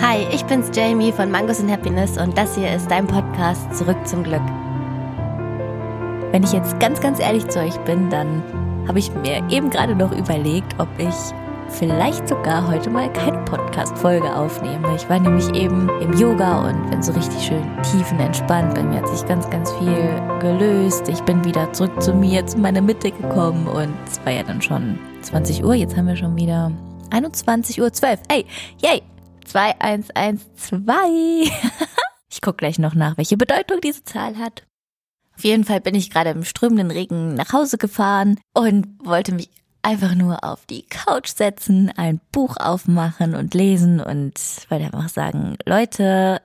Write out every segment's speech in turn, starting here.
Hi, ich bin's Jamie von Mangos and Happiness und das hier ist dein Podcast Zurück zum Glück. Wenn ich jetzt ganz, ganz ehrlich zu euch bin, dann habe ich mir eben gerade noch überlegt, ob ich vielleicht sogar heute mal keine Podcast-Folge aufnehme. Ich war nämlich eben im Yoga und bin so richtig schön tiefenentspannt. Bei mir hat sich ganz, ganz viel gelöst. Ich bin wieder zurück zu mir, zu meiner Mitte gekommen und es war ja dann schon 20 Uhr. Jetzt haben wir schon wieder 21 Uhr 12. Ey, yay! 2112. ich gucke gleich noch nach, welche Bedeutung diese Zahl hat. Auf jeden Fall bin ich gerade im strömenden Regen nach Hause gefahren und wollte mich einfach nur auf die Couch setzen, ein Buch aufmachen und lesen und wollte einfach sagen, Leute,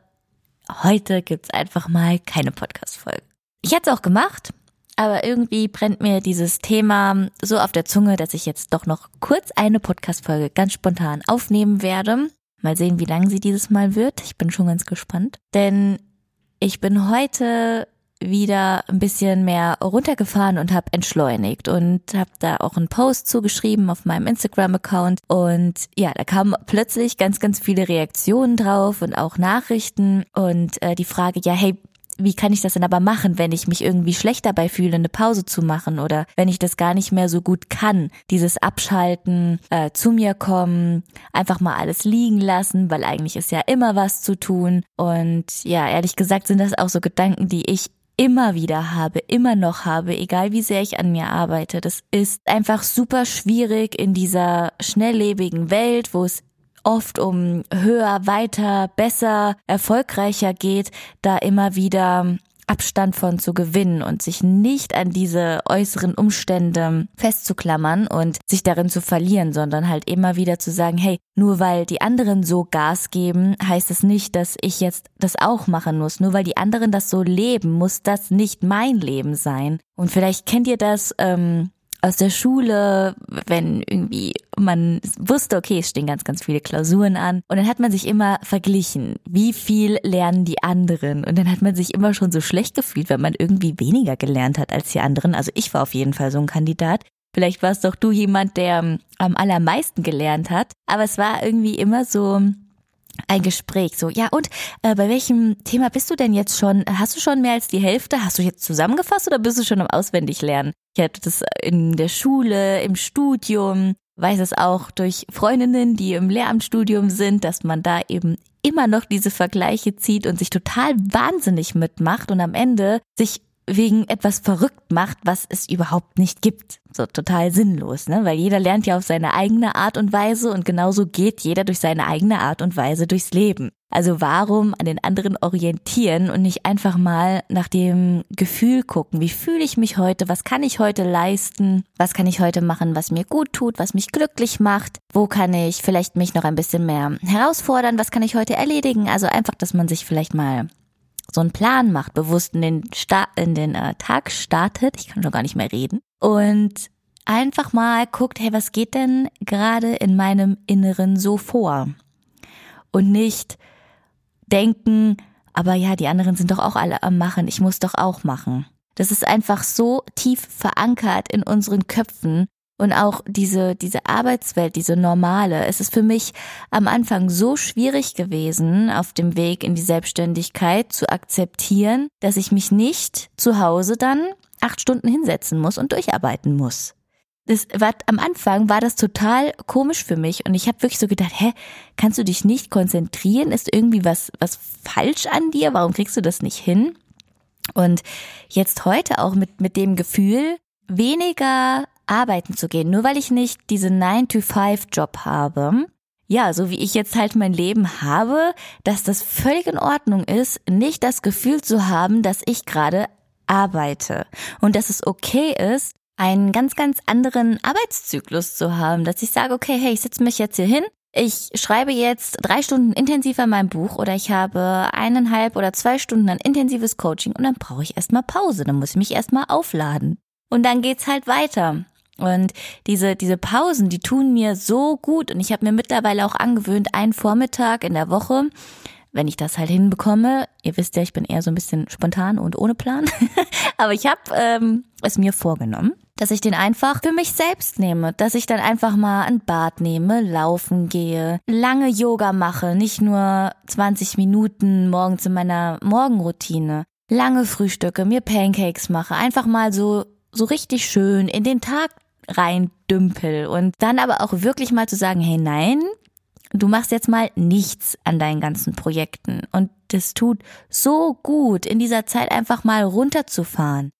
heute gibt's einfach mal keine Podcast-Folge. Ich hätte es auch gemacht, aber irgendwie brennt mir dieses Thema so auf der Zunge, dass ich jetzt doch noch kurz eine Podcast-Folge ganz spontan aufnehmen werde. Mal sehen, wie lang sie dieses Mal wird. Ich bin schon ganz gespannt. Denn ich bin heute wieder ein bisschen mehr runtergefahren und habe entschleunigt und habe da auch einen Post zugeschrieben auf meinem Instagram-Account und ja, da kamen plötzlich ganz, ganz viele Reaktionen drauf und auch Nachrichten und äh, die Frage, ja, hey, wie kann ich das denn aber machen, wenn ich mich irgendwie schlecht dabei fühle, eine Pause zu machen oder wenn ich das gar nicht mehr so gut kann, dieses Abschalten, äh, zu mir kommen, einfach mal alles liegen lassen, weil eigentlich ist ja immer was zu tun. Und ja, ehrlich gesagt sind das auch so Gedanken, die ich immer wieder habe, immer noch habe, egal wie sehr ich an mir arbeite. Das ist einfach super schwierig in dieser schnelllebigen Welt, wo es oft um höher, weiter, besser, erfolgreicher geht, da immer wieder Abstand von zu gewinnen und sich nicht an diese äußeren Umstände festzuklammern und sich darin zu verlieren, sondern halt immer wieder zu sagen, hey, nur weil die anderen so Gas geben, heißt es nicht, dass ich jetzt das auch machen muss. Nur weil die anderen das so leben, muss das nicht mein Leben sein. Und vielleicht kennt ihr das, ähm, aus der Schule, wenn irgendwie man wusste, okay, es stehen ganz, ganz viele Klausuren an. Und dann hat man sich immer verglichen, wie viel lernen die anderen. Und dann hat man sich immer schon so schlecht gefühlt, wenn man irgendwie weniger gelernt hat als die anderen. Also ich war auf jeden Fall so ein Kandidat. Vielleicht warst doch du jemand, der am allermeisten gelernt hat. Aber es war irgendwie immer so, ein Gespräch. So, ja, und äh, bei welchem Thema bist du denn jetzt schon? Hast du schon mehr als die Hälfte? Hast du jetzt zusammengefasst oder bist du schon am Auswendiglernen? Ich hatte das in der Schule, im Studium, weiß es auch durch Freundinnen, die im Lehramtsstudium sind, dass man da eben immer noch diese Vergleiche zieht und sich total wahnsinnig mitmacht und am Ende sich wegen etwas verrückt macht, was es überhaupt nicht gibt. So total sinnlos, ne? Weil jeder lernt ja auf seine eigene Art und Weise und genauso geht jeder durch seine eigene Art und Weise durchs Leben. Also warum an den anderen orientieren und nicht einfach mal nach dem Gefühl gucken? Wie fühle ich mich heute? Was kann ich heute leisten? Was kann ich heute machen, was mir gut tut, was mich glücklich macht? Wo kann ich vielleicht mich noch ein bisschen mehr herausfordern? Was kann ich heute erledigen? Also einfach, dass man sich vielleicht mal so einen Plan macht, bewusst in den, Sta in den äh, Tag startet, ich kann schon gar nicht mehr reden, und einfach mal guckt, hey, was geht denn gerade in meinem Inneren so vor? Und nicht denken, aber ja, die anderen sind doch auch alle am Machen, ich muss doch auch machen. Das ist einfach so tief verankert in unseren Köpfen, und auch diese, diese Arbeitswelt, diese normale, es ist für mich am Anfang so schwierig gewesen, auf dem Weg in die Selbstständigkeit zu akzeptieren, dass ich mich nicht zu Hause dann acht Stunden hinsetzen muss und durcharbeiten muss. Das war, am Anfang war das total komisch für mich und ich habe wirklich so gedacht, hä, kannst du dich nicht konzentrieren? Ist irgendwie was, was falsch an dir? Warum kriegst du das nicht hin? Und jetzt heute auch mit, mit dem Gefühl, weniger arbeiten zu gehen, nur weil ich nicht diesen 9-to-5-Job habe. Ja, so wie ich jetzt halt mein Leben habe, dass das völlig in Ordnung ist, nicht das Gefühl zu haben, dass ich gerade arbeite und dass es okay ist, einen ganz, ganz anderen Arbeitszyklus zu haben, dass ich sage, okay, hey, ich setze mich jetzt hier hin, ich schreibe jetzt drei Stunden intensiver mein Buch oder ich habe eineinhalb oder zwei Stunden ein intensives Coaching und dann brauche ich erstmal Pause, dann muss ich mich erstmal aufladen. Und dann geht's halt weiter. Und diese, diese Pausen, die tun mir so gut. Und ich habe mir mittlerweile auch angewöhnt, einen Vormittag in der Woche, wenn ich das halt hinbekomme, ihr wisst ja, ich bin eher so ein bisschen spontan und ohne Plan, aber ich habe ähm, es mir vorgenommen, dass ich den einfach für mich selbst nehme, dass ich dann einfach mal ein Bad nehme, laufen gehe, lange Yoga mache, nicht nur 20 Minuten morgens in meiner Morgenroutine, lange Frühstücke, mir Pancakes mache, einfach mal so so richtig schön in den Tag rein dümpel und dann aber auch wirklich mal zu sagen, hey nein, du machst jetzt mal nichts an deinen ganzen Projekten und es tut so gut, in dieser Zeit einfach mal runterzufahren.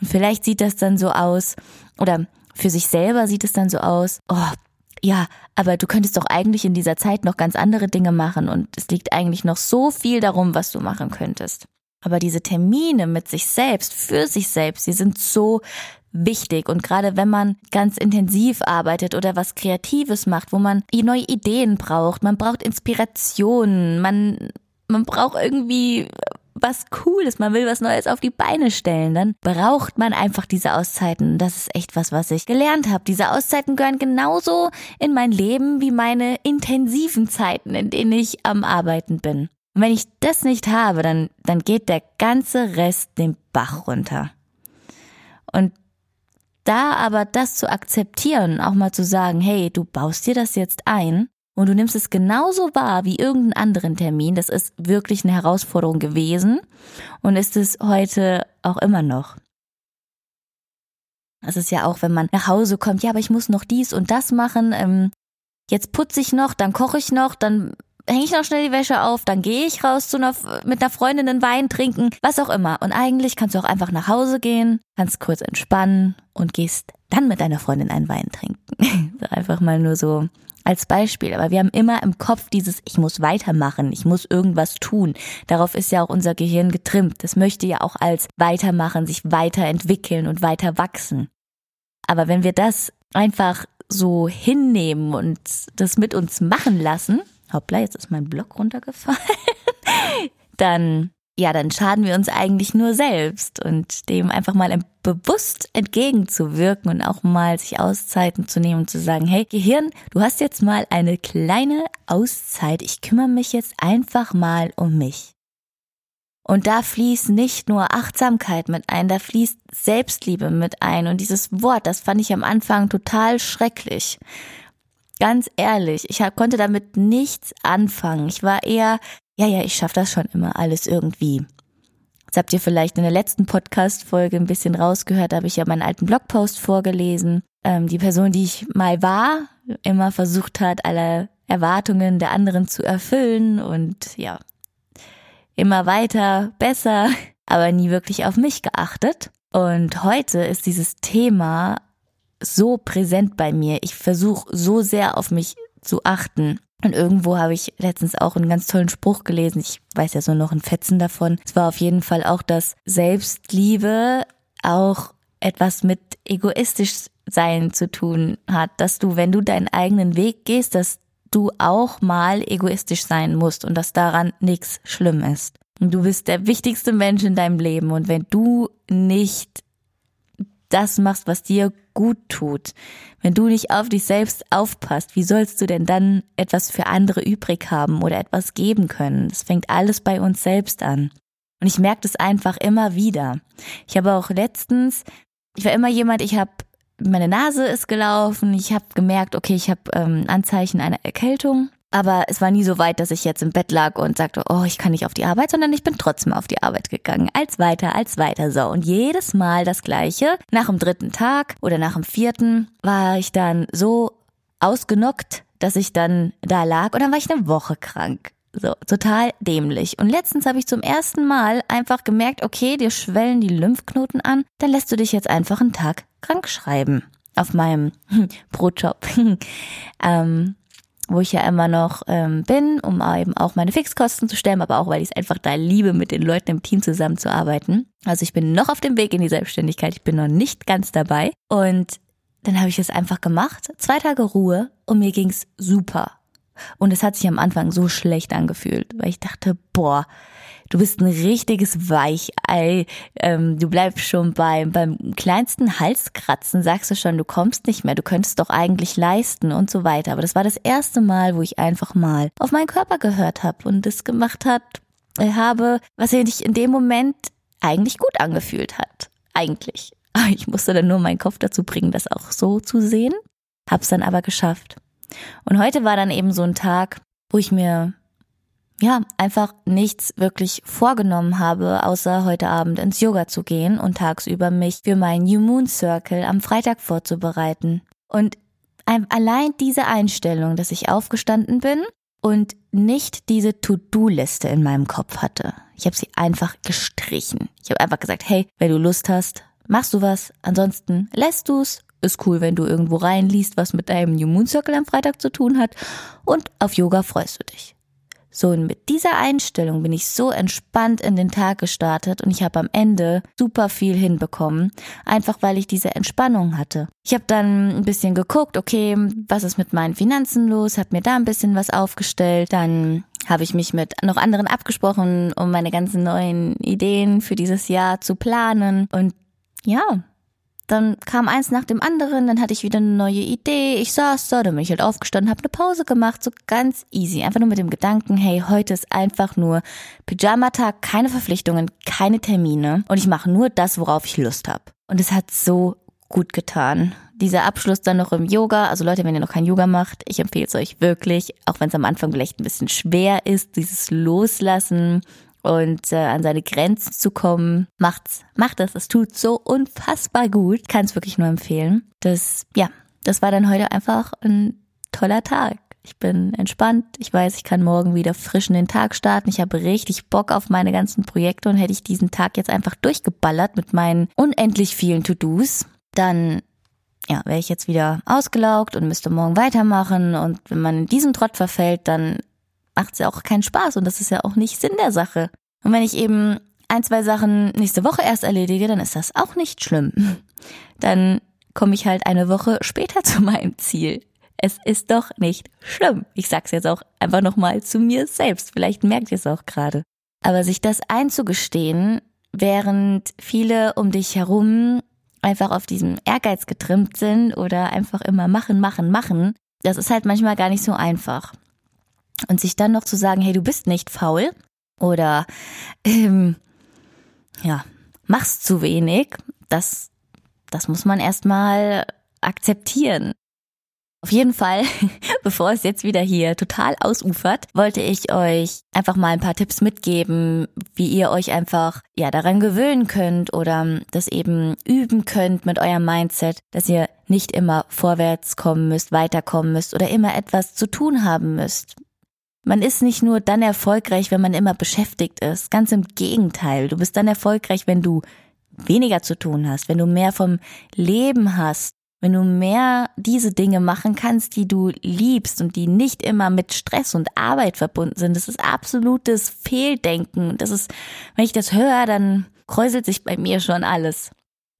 Und vielleicht sieht das dann so aus, oder für sich selber sieht es dann so aus, oh, ja, aber du könntest doch eigentlich in dieser Zeit noch ganz andere Dinge machen und es liegt eigentlich noch so viel darum, was du machen könntest. Aber diese Termine mit sich selbst, für sich selbst, die sind so wichtig. Und gerade wenn man ganz intensiv arbeitet oder was Kreatives macht, wo man neue Ideen braucht, man braucht Inspirationen, man, man braucht irgendwie was Cooles, man will was Neues auf die Beine stellen, dann braucht man einfach diese Auszeiten. Das ist echt was, was ich gelernt habe. Diese Auszeiten gehören genauso in mein Leben wie meine intensiven Zeiten, in denen ich am Arbeiten bin. Und wenn ich das nicht habe, dann, dann geht der ganze Rest den Bach runter. Und da aber das zu akzeptieren, auch mal zu sagen, hey, du baust dir das jetzt ein und du nimmst es genauso wahr wie irgendeinen anderen Termin, das ist wirklich eine Herausforderung gewesen und ist es heute auch immer noch. Das ist ja auch, wenn man nach Hause kommt, ja, aber ich muss noch dies und das machen, ähm, jetzt putze ich noch, dann koche ich noch, dann hänge ich noch schnell die Wäsche auf, dann gehe ich raus zu einer, mit einer Freundin einen Wein trinken, was auch immer. Und eigentlich kannst du auch einfach nach Hause gehen, kannst kurz entspannen und gehst dann mit deiner Freundin einen Wein trinken. einfach mal nur so als Beispiel. Aber wir haben immer im Kopf dieses, ich muss weitermachen, ich muss irgendwas tun. Darauf ist ja auch unser Gehirn getrimmt. Das möchte ja auch als weitermachen, sich weiterentwickeln und weiter wachsen. Aber wenn wir das einfach so hinnehmen und das mit uns machen lassen, hoppla, jetzt ist mein Block runtergefallen, dann, ja, dann schaden wir uns eigentlich nur selbst und dem einfach mal bewusst entgegenzuwirken und auch mal sich Auszeiten zu nehmen und zu sagen, hey, Gehirn, du hast jetzt mal eine kleine Auszeit. Ich kümmere mich jetzt einfach mal um mich. Und da fließt nicht nur Achtsamkeit mit ein, da fließt Selbstliebe mit ein. Und dieses Wort, das fand ich am Anfang total schrecklich. Ganz ehrlich, ich konnte damit nichts anfangen. Ich war eher, ja, ja, ich schaffe das schon immer alles irgendwie. Jetzt habt ihr vielleicht in der letzten Podcast-Folge ein bisschen rausgehört, da habe ich ja meinen alten Blogpost vorgelesen. Ähm, die Person, die ich mal war, immer versucht hat, alle Erwartungen der anderen zu erfüllen und ja, immer weiter, besser, aber nie wirklich auf mich geachtet. Und heute ist dieses Thema so präsent bei mir. Ich versuche so sehr auf mich zu achten. Und irgendwo habe ich letztens auch einen ganz tollen Spruch gelesen. Ich weiß ja so noch ein Fetzen davon. Es war auf jeden Fall auch, dass Selbstliebe auch etwas mit egoistisch sein zu tun hat, dass du, wenn du deinen eigenen Weg gehst, dass du auch mal egoistisch sein musst und dass daran nichts schlimm ist. Du bist der wichtigste Mensch in deinem Leben und wenn du nicht das machst, was dir gut tut, wenn du nicht auf dich selbst aufpasst, wie sollst du denn dann etwas für andere übrig haben oder etwas geben können? Das fängt alles bei uns selbst an. Und ich merke das einfach immer wieder. Ich habe auch letztens, ich war immer jemand, ich habe meine Nase ist gelaufen, ich habe gemerkt, okay, ich habe ähm, Anzeichen einer Erkältung aber es war nie so weit, dass ich jetzt im Bett lag und sagte, oh, ich kann nicht auf die Arbeit, sondern ich bin trotzdem auf die Arbeit gegangen. Als weiter, als weiter so. Und jedes Mal das Gleiche. Nach dem dritten Tag oder nach dem vierten war ich dann so ausgenockt, dass ich dann da lag und dann war ich eine Woche krank. So, total dämlich. Und letztens habe ich zum ersten Mal einfach gemerkt, okay, dir schwellen die Lymphknoten an, dann lässt du dich jetzt einfach einen Tag krank schreiben. Auf meinem Brotjob. ähm, wo ich ja immer noch ähm, bin, um eben auch meine Fixkosten zu stemmen, aber auch, weil ich es einfach da liebe, mit den Leuten im Team zusammenzuarbeiten. Also ich bin noch auf dem Weg in die Selbstständigkeit, ich bin noch nicht ganz dabei. Und dann habe ich es einfach gemacht, zwei Tage Ruhe und mir ging's super. Und es hat sich am Anfang so schlecht angefühlt, weil ich dachte, boah, du bist ein richtiges Weichei. Ähm, du bleibst schon beim, beim kleinsten Halskratzen, sagst du schon, du kommst nicht mehr, du könntest doch eigentlich leisten und so weiter. Aber das war das erste Mal, wo ich einfach mal auf meinen Körper gehört habe und das gemacht hat, äh, habe, was sich in dem Moment eigentlich gut angefühlt hat. Eigentlich. Ich musste dann nur meinen Kopf dazu bringen, das auch so zu sehen. Hab's dann aber geschafft. Und heute war dann eben so ein Tag, wo ich mir ja, einfach nichts wirklich vorgenommen habe, außer heute Abend ins Yoga zu gehen und tagsüber mich für meinen New Moon Circle am Freitag vorzubereiten. Und allein diese Einstellung, dass ich aufgestanden bin und nicht diese To-Do-Liste in meinem Kopf hatte. Ich habe sie einfach gestrichen. Ich habe einfach gesagt, hey, wenn du Lust hast, machst du was, ansonsten lässt du's. Ist cool, wenn du irgendwo reinliest, was mit deinem New Moon Circle am Freitag zu tun hat. Und auf Yoga freust du dich. So, und mit dieser Einstellung bin ich so entspannt in den Tag gestartet und ich habe am Ende super viel hinbekommen, einfach weil ich diese Entspannung hatte. Ich habe dann ein bisschen geguckt, okay, was ist mit meinen Finanzen los, habe mir da ein bisschen was aufgestellt, dann habe ich mich mit noch anderen abgesprochen, um meine ganzen neuen Ideen für dieses Jahr zu planen. Und ja, dann kam eins nach dem anderen, dann hatte ich wieder eine neue Idee. Ich saß da, dann bin ich halt aufgestanden, habe eine Pause gemacht, so ganz easy. Einfach nur mit dem Gedanken, hey, heute ist einfach nur Pyjama-Tag, keine Verpflichtungen, keine Termine und ich mache nur das, worauf ich Lust habe. Und es hat so gut getan. Dieser Abschluss dann noch im Yoga, also Leute, wenn ihr noch kein Yoga macht, ich empfehle es euch wirklich, auch wenn es am Anfang vielleicht ein bisschen schwer ist, dieses Loslassen, und äh, an seine Grenzen zu kommen, macht's, macht das. Es tut so unfassbar gut. Kann es wirklich nur empfehlen. Das, ja, das war dann heute einfach ein toller Tag. Ich bin entspannt. Ich weiß, ich kann morgen wieder frisch in den Tag starten. Ich habe richtig Bock auf meine ganzen Projekte und hätte ich diesen Tag jetzt einfach durchgeballert mit meinen unendlich vielen To-Dos, dann ja, wäre ich jetzt wieder ausgelaugt und müsste morgen weitermachen. Und wenn man in diesen Trott verfällt, dann macht es ja auch keinen Spaß und das ist ja auch nicht Sinn der Sache. Und wenn ich eben ein, zwei Sachen nächste Woche erst erledige, dann ist das auch nicht schlimm. Dann komme ich halt eine Woche später zu meinem Ziel. Es ist doch nicht schlimm. Ich sag's jetzt auch einfach nochmal zu mir selbst. Vielleicht merkt ihr es auch gerade. Aber sich das einzugestehen, während viele um dich herum einfach auf diesem Ehrgeiz getrimmt sind oder einfach immer machen, machen, machen, das ist halt manchmal gar nicht so einfach. Und sich dann noch zu sagen, hey, du bist nicht faul oder ähm, ja, machst zu wenig, das, das muss man erstmal akzeptieren. Auf jeden Fall, bevor es jetzt wieder hier total ausufert, wollte ich euch einfach mal ein paar Tipps mitgeben, wie ihr euch einfach ja daran gewöhnen könnt oder das eben üben könnt mit eurem Mindset, dass ihr nicht immer vorwärts kommen müsst, weiterkommen müsst oder immer etwas zu tun haben müsst. Man ist nicht nur dann erfolgreich, wenn man immer beschäftigt ist. Ganz im Gegenteil. Du bist dann erfolgreich, wenn du weniger zu tun hast, wenn du mehr vom Leben hast, wenn du mehr diese Dinge machen kannst, die du liebst und die nicht immer mit Stress und Arbeit verbunden sind. Das ist absolutes Fehldenken. Das ist, wenn ich das höre, dann kräuselt sich bei mir schon alles.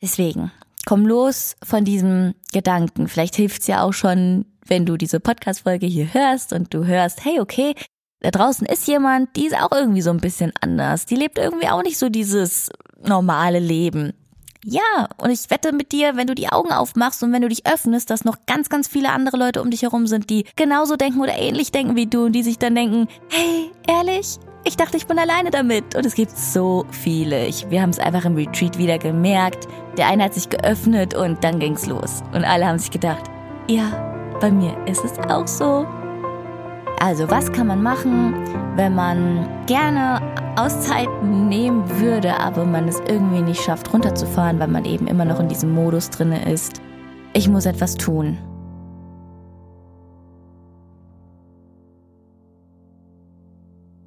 Deswegen, komm los von diesem Gedanken. Vielleicht hilft's ja auch schon, wenn du diese Podcast-Folge hier hörst und du hörst, hey, okay, da draußen ist jemand, die ist auch irgendwie so ein bisschen anders. Die lebt irgendwie auch nicht so dieses normale Leben. Ja, und ich wette mit dir, wenn du die Augen aufmachst und wenn du dich öffnest, dass noch ganz, ganz viele andere Leute um dich herum sind, die genauso denken oder ähnlich denken wie du und die sich dann denken, hey, ehrlich, ich dachte, ich bin alleine damit. Und es gibt so viele. Ich, wir haben es einfach im Retreat wieder gemerkt. Der eine hat sich geöffnet und dann ging's los. Und alle haben sich gedacht, ja, bei mir ist es auch so. Also, was kann man machen, wenn man gerne Auszeiten nehmen würde, aber man es irgendwie nicht schafft, runterzufahren, weil man eben immer noch in diesem Modus drinne ist? Ich muss etwas tun.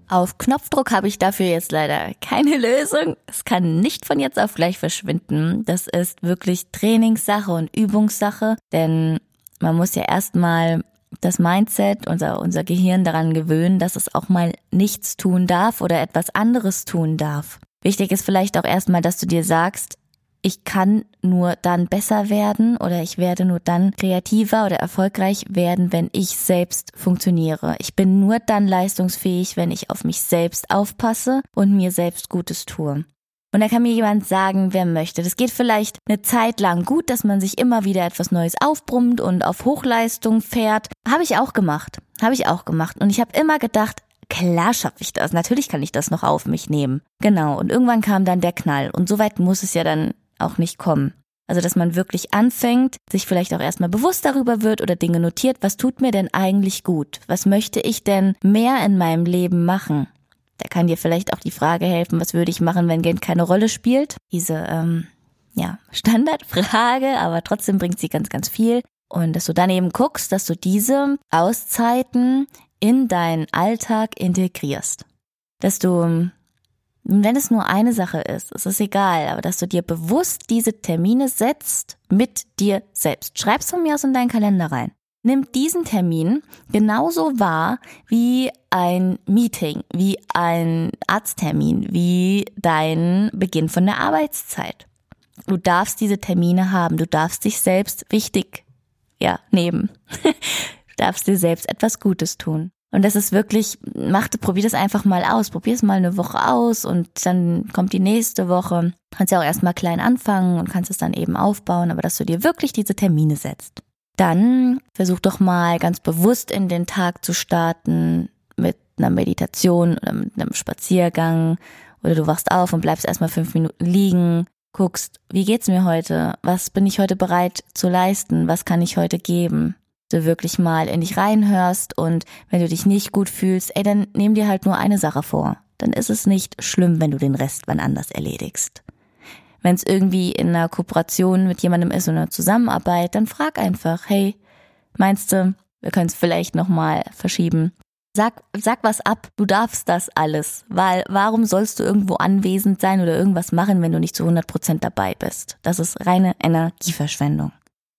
Auf Knopfdruck habe ich dafür jetzt leider keine Lösung. Es kann nicht von jetzt auf gleich verschwinden. Das ist wirklich Trainingssache und Übungssache, denn man muss ja erstmal das Mindset, unser, unser Gehirn daran gewöhnen, dass es auch mal nichts tun darf oder etwas anderes tun darf. Wichtig ist vielleicht auch erstmal, dass du dir sagst, ich kann nur dann besser werden oder ich werde nur dann kreativer oder erfolgreich werden, wenn ich selbst funktioniere. Ich bin nur dann leistungsfähig, wenn ich auf mich selbst aufpasse und mir selbst Gutes tue. Und da kann mir jemand sagen, wer möchte. Das geht vielleicht eine Zeit lang gut, dass man sich immer wieder etwas Neues aufbrummt und auf Hochleistung fährt. Habe ich auch gemacht. Habe ich auch gemacht. Und ich habe immer gedacht, klar schaffe ich das. Natürlich kann ich das noch auf mich nehmen. Genau. Und irgendwann kam dann der Knall. Und so weit muss es ja dann auch nicht kommen. Also, dass man wirklich anfängt, sich vielleicht auch erstmal bewusst darüber wird oder Dinge notiert, was tut mir denn eigentlich gut? Was möchte ich denn mehr in meinem Leben machen? Da kann dir vielleicht auch die Frage helfen, was würde ich machen, wenn Geld keine Rolle spielt? Diese, ähm, ja, Standardfrage, aber trotzdem bringt sie ganz, ganz viel. Und dass du dann eben guckst, dass du diese Auszeiten in deinen Alltag integrierst. Dass du wenn es nur eine Sache ist, ist es egal, aber dass du dir bewusst diese Termine setzt mit dir selbst. Schreib's von mir aus in deinen Kalender rein. Nimm diesen Termin genauso wahr wie ein Meeting, wie ein Arzttermin, wie dein Beginn von der Arbeitszeit. Du darfst diese Termine haben, du darfst dich selbst wichtig, ja, nehmen. du darfst dir selbst etwas Gutes tun. Und das ist wirklich, mach, probier das einfach mal aus. Probier es mal eine Woche aus und dann kommt die nächste Woche. Kannst ja auch erstmal klein anfangen und kannst es dann eben aufbauen, aber dass du dir wirklich diese Termine setzt. Dann versuch doch mal ganz bewusst in den Tag zu starten mit einer Meditation oder mit einem Spaziergang oder du wachst auf und bleibst erstmal fünf Minuten liegen, guckst, wie geht's mir heute? Was bin ich heute bereit zu leisten? Was kann ich heute geben? du wirklich mal in dich reinhörst und wenn du dich nicht gut fühlst, ey, dann nimm dir halt nur eine Sache vor. Dann ist es nicht schlimm, wenn du den Rest wann anders erledigst. Wenn es irgendwie in einer Kooperation mit jemandem ist oder einer Zusammenarbeit, dann frag einfach, hey, meinst du, wir können es vielleicht nochmal verschieben? Sag, sag was ab, du darfst das alles, weil warum sollst du irgendwo anwesend sein oder irgendwas machen, wenn du nicht zu 100% dabei bist? Das ist reine Energieverschwendung.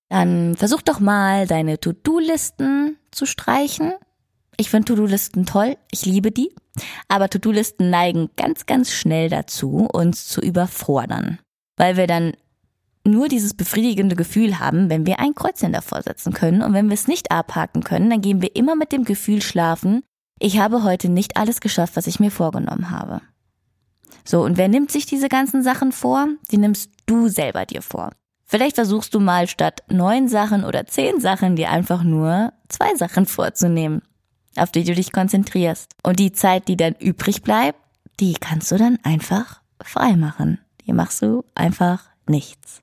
Dann versuch doch mal deine To-Do-Listen zu streichen. Ich finde To-Do-Listen toll, ich liebe die, aber To-Do-Listen neigen ganz, ganz schnell dazu, uns zu überfordern, weil wir dann nur dieses befriedigende Gefühl haben, wenn wir ein Kreuzchen davor setzen können und wenn wir es nicht abhaken können, dann gehen wir immer mit dem Gefühl schlafen, ich habe heute nicht alles geschafft, was ich mir vorgenommen habe. So, und wer nimmt sich diese ganzen Sachen vor? Die nimmst du selber dir vor. Vielleicht versuchst du mal statt neun Sachen oder zehn Sachen dir einfach nur zwei Sachen vorzunehmen, auf die du dich konzentrierst. Und die Zeit, die dann übrig bleibt, die kannst du dann einfach frei machen. Hier machst du einfach nichts.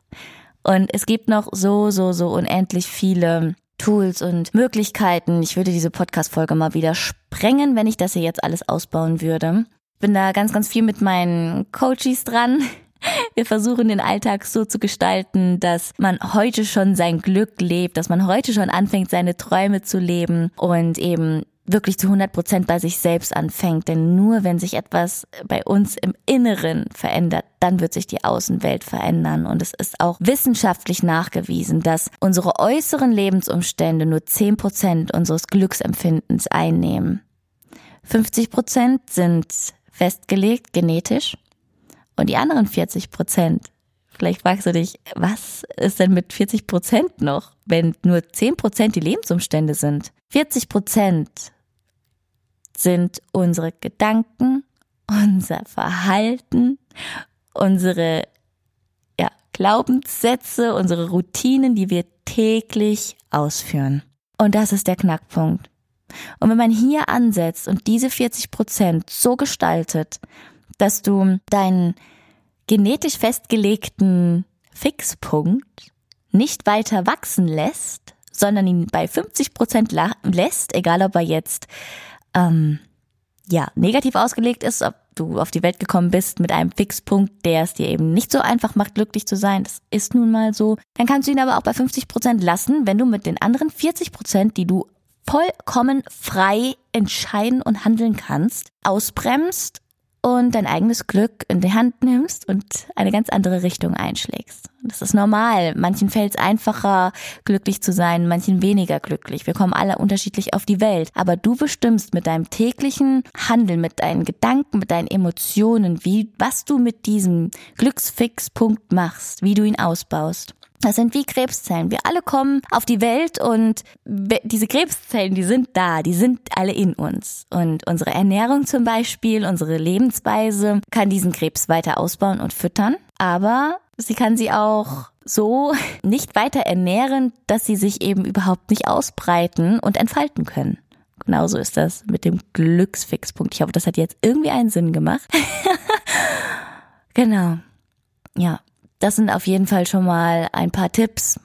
Und es gibt noch so, so, so unendlich viele Tools und Möglichkeiten. Ich würde diese Podcast-Folge mal wieder sprengen, wenn ich das hier jetzt alles ausbauen würde. Bin da ganz, ganz viel mit meinen Coaches dran. Wir versuchen den Alltag so zu gestalten, dass man heute schon sein Glück lebt, dass man heute schon anfängt, seine Träume zu leben und eben wirklich zu 100 Prozent bei sich selbst anfängt. Denn nur wenn sich etwas bei uns im Inneren verändert, dann wird sich die Außenwelt verändern. Und es ist auch wissenschaftlich nachgewiesen, dass unsere äußeren Lebensumstände nur 10 Prozent unseres Glücksempfindens einnehmen. 50 Prozent sind festgelegt genetisch und die anderen 40 Prozent, vielleicht fragst du dich, was ist denn mit 40 Prozent noch, wenn nur 10 Prozent die Lebensumstände sind? 40 Prozent sind unsere Gedanken, unser Verhalten, unsere ja, Glaubenssätze, unsere Routinen, die wir täglich ausführen. Und das ist der Knackpunkt. Und wenn man hier ansetzt und diese 40 Prozent so gestaltet, dass du deinen genetisch festgelegten Fixpunkt nicht weiter wachsen lässt, sondern ihn bei 50 Prozent lässt, egal ob er jetzt ähm, ja negativ ausgelegt ist, ob du auf die Welt gekommen bist mit einem Fixpunkt, der es dir eben nicht so einfach macht, glücklich zu sein. Das ist nun mal so. Dann kannst du ihn aber auch bei 50 Prozent lassen, wenn du mit den anderen 40 Prozent, die du vollkommen frei entscheiden und handeln kannst, ausbremst und dein eigenes Glück in die Hand nimmst und eine ganz andere Richtung einschlägst. Das ist normal. Manchen fällt es einfacher, glücklich zu sein, manchen weniger glücklich. Wir kommen alle unterschiedlich auf die Welt. Aber du bestimmst mit deinem täglichen Handeln, mit deinen Gedanken, mit deinen Emotionen, wie, was du mit diesem Glücksfixpunkt machst, wie du ihn ausbaust. Das sind wie Krebszellen. Wir alle kommen auf die Welt und diese Krebszellen, die sind da, die sind alle in uns. Und unsere Ernährung zum Beispiel, unsere Lebensweise kann diesen Krebs weiter ausbauen und füttern. Aber sie kann sie auch so nicht weiter ernähren, dass sie sich eben überhaupt nicht ausbreiten und entfalten können. Genauso ist das mit dem Glücksfixpunkt. Ich hoffe, das hat jetzt irgendwie einen Sinn gemacht. genau. Ja, Das sind auf jeden Fall schon mal ein paar Tipps.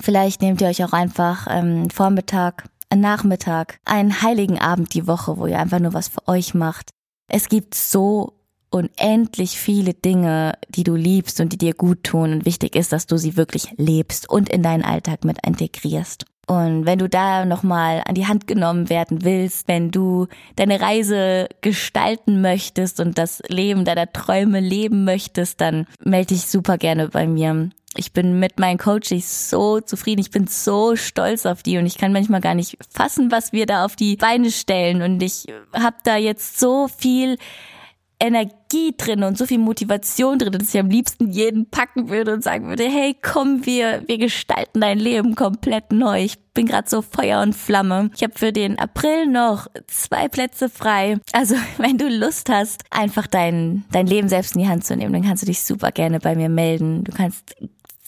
Vielleicht nehmt ihr euch auch einfach ähm, Vormittag, einen Nachmittag, einen heiligen Abend die Woche, wo ihr einfach nur was für euch macht. Es gibt so unendlich viele Dinge, die du liebst und die dir gut tun und wichtig ist, dass du sie wirklich lebst und in deinen Alltag mit integrierst. Und wenn du da nochmal an die Hand genommen werden willst, wenn du deine Reise gestalten möchtest und das Leben deiner Träume leben möchtest, dann melde dich super gerne bei mir. Ich bin mit meinen Coaches so zufrieden. Ich bin so stolz auf die und ich kann manchmal gar nicht fassen, was wir da auf die Beine stellen. Und ich habe da jetzt so viel Energie drin und so viel Motivation drin, dass ich am liebsten jeden packen würde und sagen würde, hey, komm, wir, wir gestalten dein Leben komplett neu. Ich bin gerade so Feuer und Flamme. Ich habe für den April noch zwei Plätze frei. Also, wenn du Lust hast, einfach dein, dein Leben selbst in die Hand zu nehmen, dann kannst du dich super gerne bei mir melden. Du kannst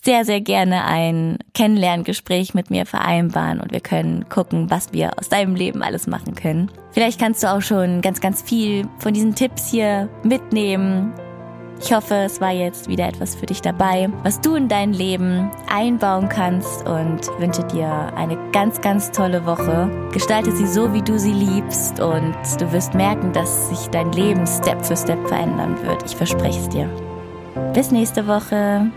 sehr, sehr gerne ein Kennenlerngespräch mit mir vereinbaren und wir können gucken, was wir aus deinem Leben alles machen können. Vielleicht kannst du auch schon ganz, ganz viel von diesen Tipps hier mitnehmen. Ich hoffe, es war jetzt wieder etwas für dich dabei, was du in dein Leben einbauen kannst und wünsche dir eine ganz, ganz tolle Woche. Gestalte sie so, wie du sie liebst und du wirst merken, dass sich dein Leben Step für Step verändern wird. Ich verspreche es dir. Bis nächste Woche.